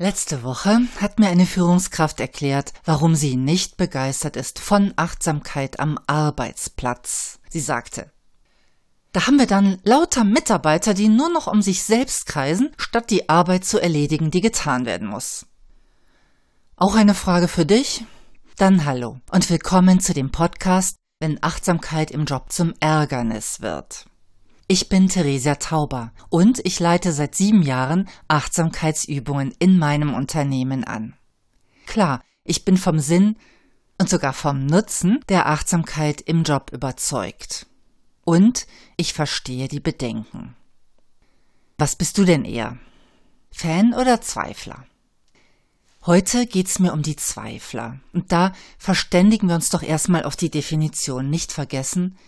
Letzte Woche hat mir eine Führungskraft erklärt, warum sie nicht begeistert ist von Achtsamkeit am Arbeitsplatz. Sie sagte, da haben wir dann lauter Mitarbeiter, die nur noch um sich selbst kreisen, statt die Arbeit zu erledigen, die getan werden muss. Auch eine Frage für dich? Dann hallo und willkommen zu dem Podcast, wenn Achtsamkeit im Job zum Ärgernis wird. Ich bin Theresia Tauber und ich leite seit sieben Jahren Achtsamkeitsübungen in meinem Unternehmen an. Klar, ich bin vom Sinn und sogar vom Nutzen der Achtsamkeit im Job überzeugt. Und ich verstehe die Bedenken. Was bist du denn eher? Fan oder Zweifler? Heute geht's mir um die Zweifler. Und da verständigen wir uns doch erstmal auf die Definition. Nicht vergessen,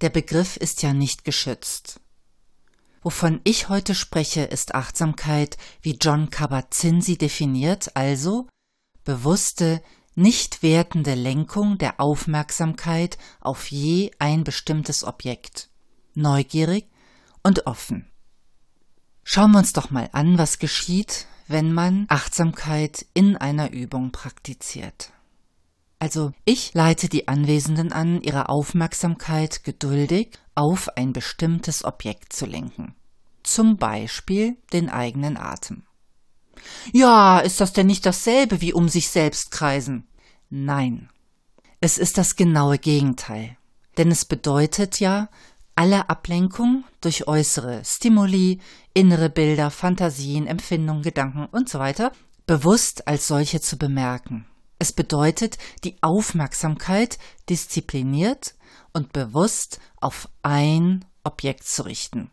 der Begriff ist ja nicht geschützt. Wovon ich heute spreche, ist Achtsamkeit, wie John Kabat-Zinn sie definiert, also bewusste, nicht wertende Lenkung der Aufmerksamkeit auf je ein bestimmtes Objekt, neugierig und offen. Schauen wir uns doch mal an, was geschieht, wenn man Achtsamkeit in einer Übung praktiziert. Also ich leite die Anwesenden an, ihre Aufmerksamkeit geduldig auf ein bestimmtes Objekt zu lenken. Zum Beispiel den eigenen Atem. Ja, ist das denn nicht dasselbe wie um sich selbst kreisen? Nein. Es ist das genaue Gegenteil. Denn es bedeutet ja, alle Ablenkung durch äußere Stimuli, innere Bilder, Fantasien, Empfindungen, Gedanken usw. So bewusst als solche zu bemerken. Es bedeutet, die Aufmerksamkeit diszipliniert und bewusst auf ein Objekt zu richten.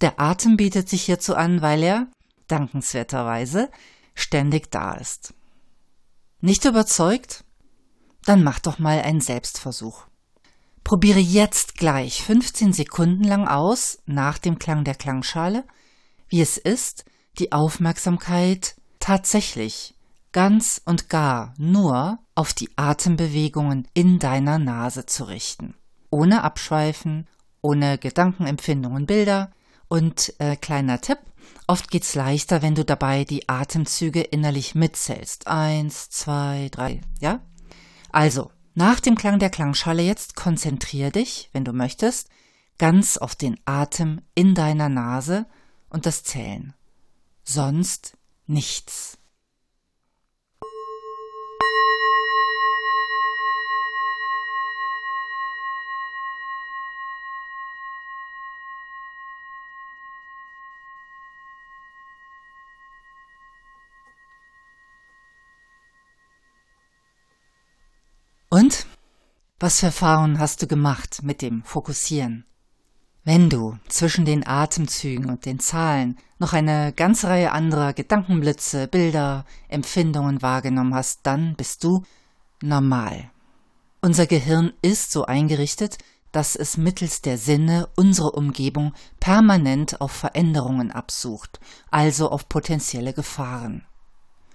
Der Atem bietet sich hierzu an, weil er, dankenswerterweise, ständig da ist. Nicht überzeugt? Dann mach doch mal einen Selbstversuch. Probiere jetzt gleich 15 Sekunden lang aus, nach dem Klang der Klangschale, wie es ist, die Aufmerksamkeit tatsächlich ganz und gar nur auf die Atembewegungen in deiner Nase zu richten. Ohne Abschweifen, ohne Gedankenempfindungen, Bilder. Und äh, kleiner Tipp, oft geht's leichter, wenn du dabei die Atemzüge innerlich mitzählst. Eins, zwei, drei, ja? Also, nach dem Klang der Klangschale jetzt konzentrier dich, wenn du möchtest, ganz auf den Atem in deiner Nase und das Zählen. Sonst nichts. Und? Was für Erfahrungen hast du gemacht mit dem Fokussieren? Wenn du zwischen den Atemzügen und den Zahlen noch eine ganze Reihe anderer Gedankenblitze, Bilder, Empfindungen wahrgenommen hast, dann bist du normal. Unser Gehirn ist so eingerichtet, dass es mittels der Sinne unsere Umgebung permanent auf Veränderungen absucht, also auf potenzielle Gefahren.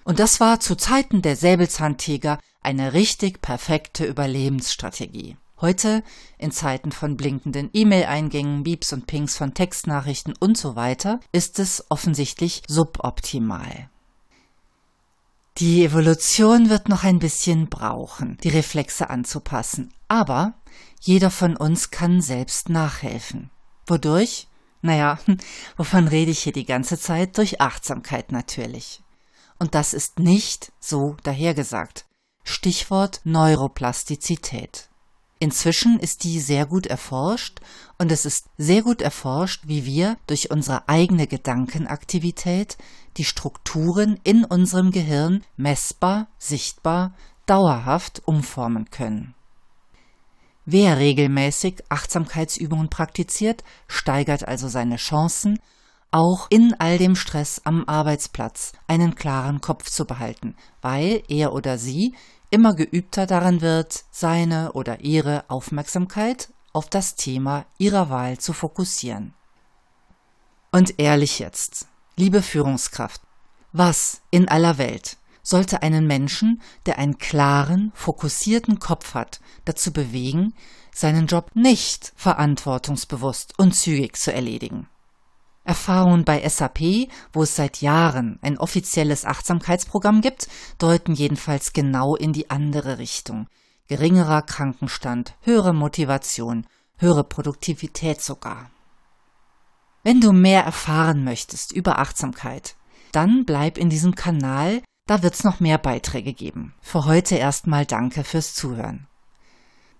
Und das war zu Zeiten der Säbelzahntiger eine richtig perfekte Überlebensstrategie. Heute, in Zeiten von blinkenden E-Mail-Eingängen, Beeps und Pings von Textnachrichten und so weiter, ist es offensichtlich suboptimal. Die Evolution wird noch ein bisschen brauchen, die Reflexe anzupassen, aber jeder von uns kann selbst nachhelfen. Wodurch? Naja, wovon rede ich hier die ganze Zeit? Durch Achtsamkeit natürlich. Und das ist nicht so dahergesagt. Stichwort Neuroplastizität. Inzwischen ist die sehr gut erforscht und es ist sehr gut erforscht, wie wir durch unsere eigene Gedankenaktivität die Strukturen in unserem Gehirn messbar, sichtbar, dauerhaft umformen können. Wer regelmäßig Achtsamkeitsübungen praktiziert, steigert also seine Chancen, auch in all dem Stress am Arbeitsplatz einen klaren Kopf zu behalten, weil er oder sie immer geübter darin wird, seine oder ihre Aufmerksamkeit auf das Thema ihrer Wahl zu fokussieren. Und ehrlich jetzt, liebe Führungskraft, was in aller Welt sollte einen Menschen, der einen klaren, fokussierten Kopf hat, dazu bewegen, seinen Job nicht verantwortungsbewusst und zügig zu erledigen? Erfahrungen bei SAP, wo es seit Jahren ein offizielles Achtsamkeitsprogramm gibt, deuten jedenfalls genau in die andere Richtung. Geringerer Krankenstand, höhere Motivation, höhere Produktivität sogar. Wenn du mehr erfahren möchtest über Achtsamkeit, dann bleib in diesem Kanal, da wird's noch mehr Beiträge geben. Für heute erstmal danke fürs Zuhören.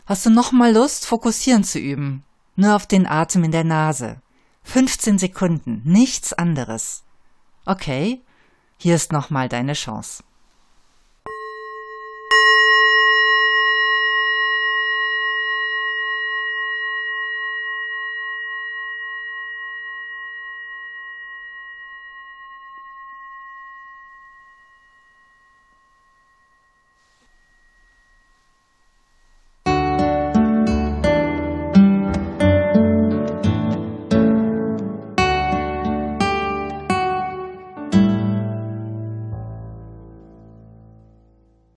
Hast du noch mal Lust, fokussieren zu üben? Nur auf den Atem in der Nase. 15 Sekunden, nichts anderes. Okay, hier ist nochmal deine Chance.